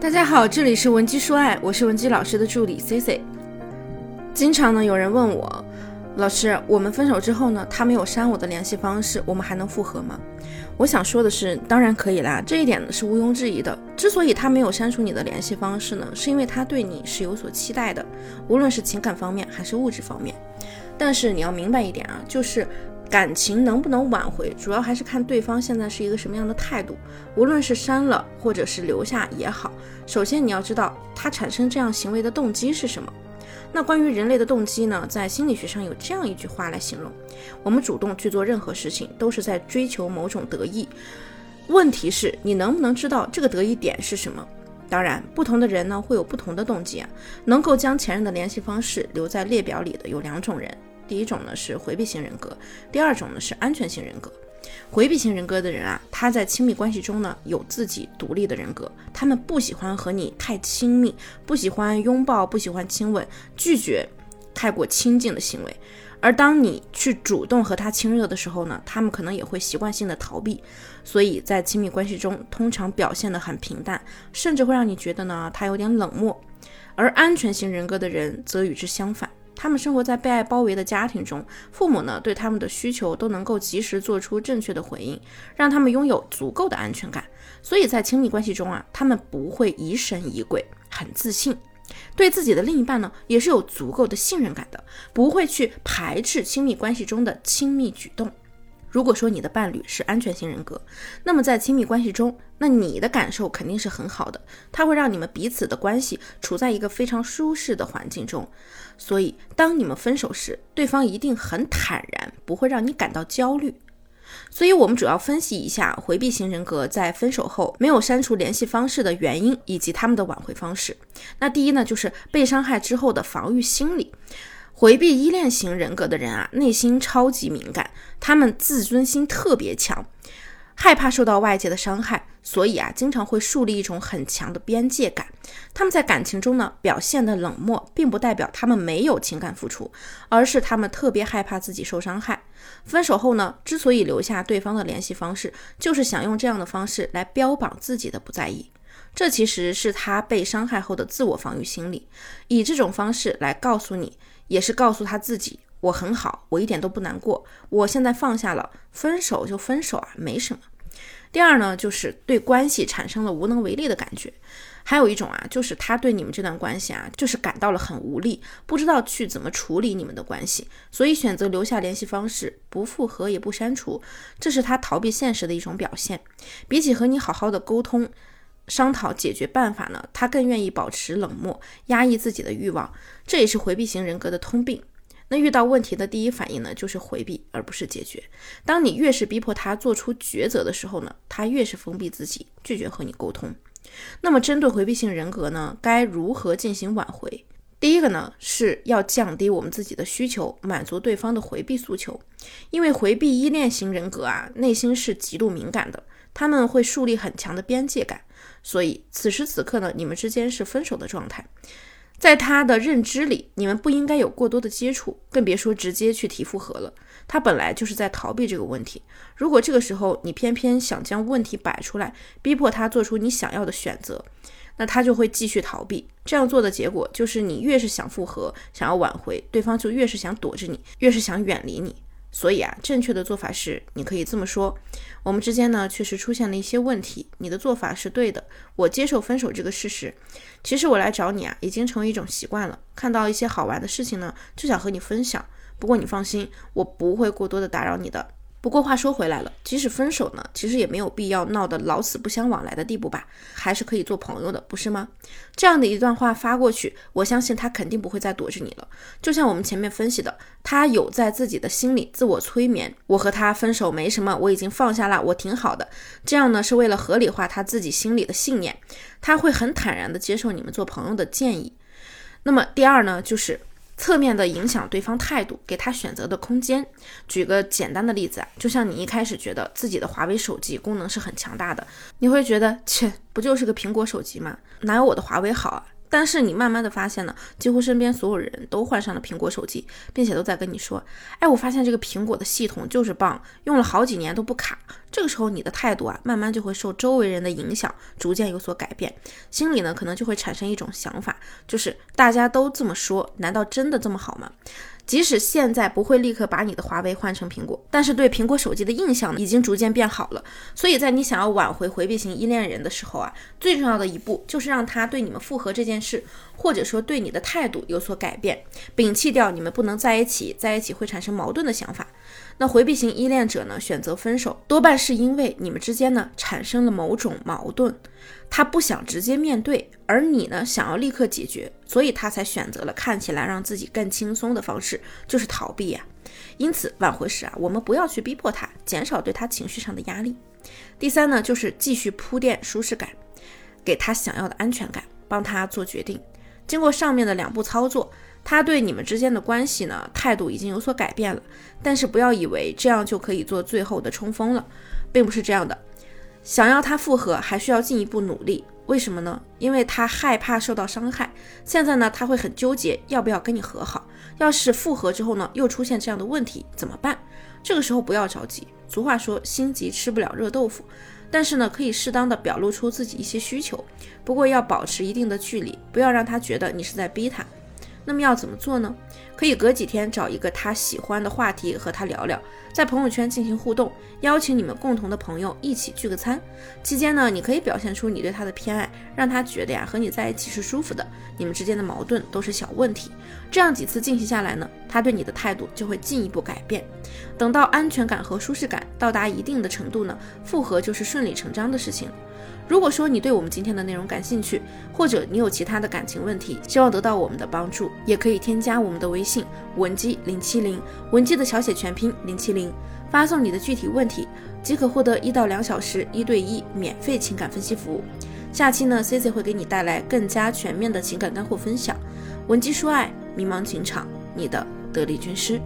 大家好，这里是文姬说爱，我是文姬老师的助理 C C。经常呢有人问我，老师，我们分手之后呢，他没有删我的联系方式，我们还能复合吗？我想说的是，当然可以啦，这一点呢是毋庸置疑的。之所以他没有删除你的联系方式呢，是因为他对你是有所期待的，无论是情感方面还是物质方面。但是你要明白一点啊，就是感情能不能挽回，主要还是看对方现在是一个什么样的态度。无论是删了或者是留下也好，首先你要知道他产生这样行为的动机是什么。那关于人类的动机呢，在心理学上有这样一句话来形容：我们主动去做任何事情，都是在追求某种得意。问题是，你能不能知道这个得意点是什么？当然，不同的人呢会有不同的动机啊。能够将前任的联系方式留在列表里的有两种人。第一种呢是回避型人格，第二种呢是安全型人格。回避型人格的人啊，他在亲密关系中呢有自己独立的人格，他们不喜欢和你太亲密，不喜欢拥抱，不喜欢亲吻，拒绝太过亲近的行为。而当你去主动和他亲热的时候呢，他们可能也会习惯性的逃避，所以在亲密关系中通常表现得很平淡，甚至会让你觉得呢他有点冷漠。而安全型人格的人则与之相反。他们生活在被爱包围的家庭中，父母呢对他们的需求都能够及时做出正确的回应，让他们拥有足够的安全感。所以在亲密关系中啊，他们不会疑神疑鬼，很自信，对自己的另一半呢也是有足够的信任感的，不会去排斥亲密关系中的亲密举动。如果说你的伴侣是安全型人格，那么在亲密关系中，那你的感受肯定是很好的，它会让你们彼此的关系处在一个非常舒适的环境中。所以，当你们分手时，对方一定很坦然，不会让你感到焦虑。所以，我们主要分析一下回避型人格在分手后没有删除联系方式的原因，以及他们的挽回方式。那第一呢，就是被伤害之后的防御心理。回避依恋型人格的人啊，内心超级敏感，他们自尊心特别强，害怕受到外界的伤害，所以啊，经常会树立一种很强的边界感。他们在感情中呢表现的冷漠，并不代表他们没有情感付出，而是他们特别害怕自己受伤害。分手后呢，之所以留下对方的联系方式，就是想用这样的方式来标榜自己的不在意。这其实是他被伤害后的自我防御心理，以这种方式来告诉你。也是告诉他自己，我很好，我一点都不难过，我现在放下了，分手就分手啊，没什么。第二呢，就是对关系产生了无能为力的感觉。还有一种啊，就是他对你们这段关系啊，就是感到了很无力，不知道去怎么处理你们的关系，所以选择留下联系方式，不复合也不删除，这是他逃避现实的一种表现。比起和你好好的沟通。商讨解决办法呢？他更愿意保持冷漠，压抑自己的欲望，这也是回避型人格的通病。那遇到问题的第一反应呢，就是回避，而不是解决。当你越是逼迫他做出抉择的时候呢，他越是封闭自己，拒绝和你沟通。那么，针对回避型人格呢，该如何进行挽回？第一个呢，是要降低我们自己的需求，满足对方的回避诉求。因为回避依恋型人格啊，内心是极度敏感的，他们会树立很强的边界感。所以此时此刻呢，你们之间是分手的状态，在他的认知里，你们不应该有过多的接触，更别说直接去提复合了。他本来就是在逃避这个问题，如果这个时候你偏偏想将问题摆出来，逼迫他做出你想要的选择，那他就会继续逃避。这样做的结果就是，你越是想复合，想要挽回，对方就越是想躲着你，越是想远离你。所以啊，正确的做法是，你可以这么说：我们之间呢，确实出现了一些问题，你的做法是对的，我接受分手这个事实。其实我来找你啊，已经成为一种习惯了，看到一些好玩的事情呢，就想和你分享。不过你放心，我不会过多的打扰你的。不过话说回来了，即使分手呢，其实也没有必要闹得老死不相往来的地步吧，还是可以做朋友的，不是吗？这样的一段话发过去，我相信他肯定不会再躲着你了。就像我们前面分析的，他有在自己的心里自我催眠，我和他分手没什么，我已经放下了，我挺好的。这样呢，是为了合理化他自己心里的信念，他会很坦然的接受你们做朋友的建议。那么第二呢，就是。侧面的影响对方态度，给他选择的空间。举个简单的例子啊，就像你一开始觉得自己的华为手机功能是很强大的，你会觉得切，不就是个苹果手机吗？哪有我的华为好啊？但是你慢慢的发现呢，几乎身边所有人都换上了苹果手机，并且都在跟你说，哎，我发现这个苹果的系统就是棒，用了好几年都不卡。这个时候你的态度啊，慢慢就会受周围人的影响，逐渐有所改变，心里呢可能就会产生一种想法，就是大家都这么说，难道真的这么好吗？即使现在不会立刻把你的华为换成苹果，但是对苹果手机的印象，已经逐渐变好了。所以在你想要挽回回避型依恋人的时候啊，最重要的一步就是让他对你们复合这件事，或者说对你的态度有所改变，摒弃掉你们不能在一起，在一起会产生矛盾的想法。那回避型依恋者呢，选择分手，多半是因为你们之间呢产生了某种矛盾，他不想直接面对，而你呢想要立刻解决，所以他才选择了看起来让自己更轻松的方式，就是逃避呀。因此挽回时啊，我们不要去逼迫他，减少对他情绪上的压力。第三呢，就是继续铺垫舒适感，给他想要的安全感，帮他做决定。经过上面的两步操作。他对你们之间的关系呢，态度已经有所改变了，但是不要以为这样就可以做最后的冲锋了，并不是这样的。想要他复合，还需要进一步努力。为什么呢？因为他害怕受到伤害。现在呢，他会很纠结要不要跟你和好。要是复合之后呢，又出现这样的问题怎么办？这个时候不要着急。俗话说，心急吃不了热豆腐。但是呢，可以适当的表露出自己一些需求，不过要保持一定的距离，不要让他觉得你是在逼他。那么要怎么做呢？可以隔几天找一个他喜欢的话题和他聊聊，在朋友圈进行互动，邀请你们共同的朋友一起聚个餐。期间呢，你可以表现出你对他的偏爱，让他觉得呀和你在一起是舒服的，你们之间的矛盾都是小问题。这样几次进行下来呢，他对你的态度就会进一步改变。等到安全感和舒适感到达一定的程度呢，复合就是顺理成章的事情。如果说你对我们今天的内容感兴趣，或者你有其他的感情问题，希望得到我们的帮助，也可以添加我们的微信文姬零七零，文姬的小写全拼零七零，发送你的具体问题，即可获得一到两小时一对一免费情感分析服务。下期呢，C C 会给你带来更加全面的情感干货分享，文姬说爱，迷茫情场，你的得力军师。